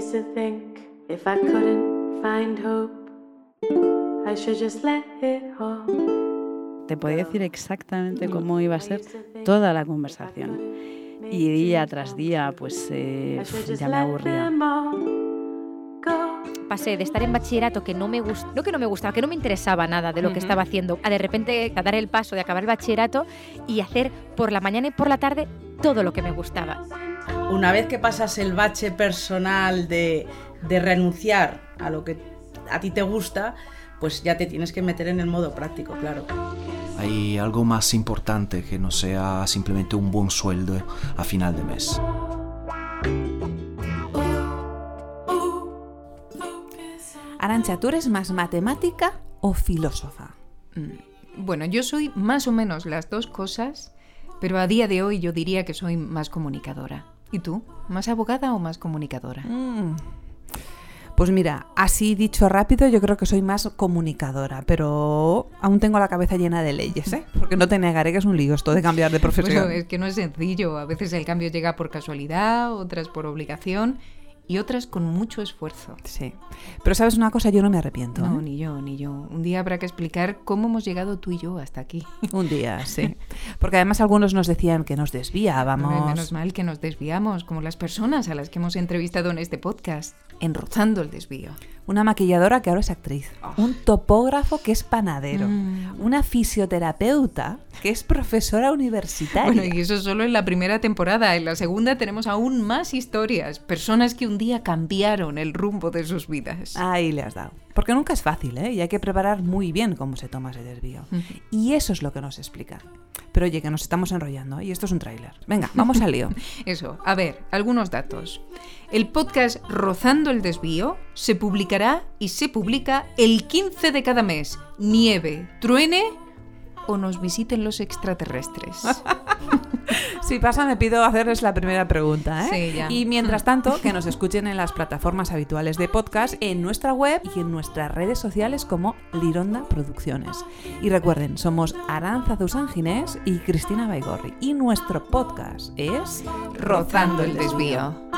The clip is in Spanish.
used to think if I couldn't find hope, I should just let it all. Te podía decir exactamente cómo iba a ser toda la conversación. Y día tras día, pues eh, ya me aburría. Pasé de estar en bachillerato que no me gustaba, no que no me gustaba, que no me interesaba nada de lo que estaba haciendo, a de repente a dar el paso de acabar el bachillerato y hacer por la mañana y por la tarde todo lo que me gustaba. Una vez que pasas el bache personal de, de renunciar a lo que a ti te gusta, pues ya te tienes que meter en el modo práctico, claro. Hay algo más importante que no sea simplemente un buen sueldo a final de mes. Arancha, ¿tú eres más matemática o filósofa? Mm, Bueno, yo soy más o menos las dos cosas, pero a día de hoy yo diría que soy más comunicadora. ¿Y tú? ¿Más abogada o más comunicadora? Mm. Pues mira, así dicho rápido, yo creo que soy más comunicadora, pero aún tengo la cabeza llena de leyes, ¿eh? Porque no te negaré que es un lío esto de cambiar de profesión. Bueno, es que no es sencillo. A veces el cambio llega por casualidad, otras por obligación y otras con mucho esfuerzo. Sí. Pero sabes una cosa, yo no me arrepiento. No, ¿eh? ni yo, ni yo. Un día habrá que explicar cómo hemos llegado tú y yo hasta aquí. Un día, sí. Porque además algunos nos decían que nos desviábamos. Menos mal que nos desviamos, como las personas a las que hemos entrevistado en este podcast, enrozando el desvío. Una maquilladora que ahora es actriz. Un topógrafo que es panadero. Mm. Una fisioterapeuta que es profesora universitaria. Bueno, y eso solo en la primera temporada. En la segunda tenemos aún más historias. Personas que un día cambiaron el rumbo de sus vidas. Ahí le has dado. Porque nunca es fácil, ¿eh? Y hay que preparar muy bien cómo se toma ese desvío. Y eso es lo que nos explica. Pero oye, que nos estamos enrollando, ¿eh? y esto es un tráiler. Venga, vamos al lío. Eso, a ver, algunos datos. El podcast Rozando el Desvío se publicará y se publica el 15 de cada mes. Nieve, truene o nos visiten los extraterrestres. Si pasa, me pido hacerles la primera pregunta, ¿eh? Sí, ya. Y mientras tanto, que nos escuchen en las plataformas habituales de podcast, en nuestra web y en nuestras redes sociales como Lironda Producciones. Y recuerden, somos Aranza Ginés y Cristina Baigorri. Y nuestro podcast es Rozando el Desvío.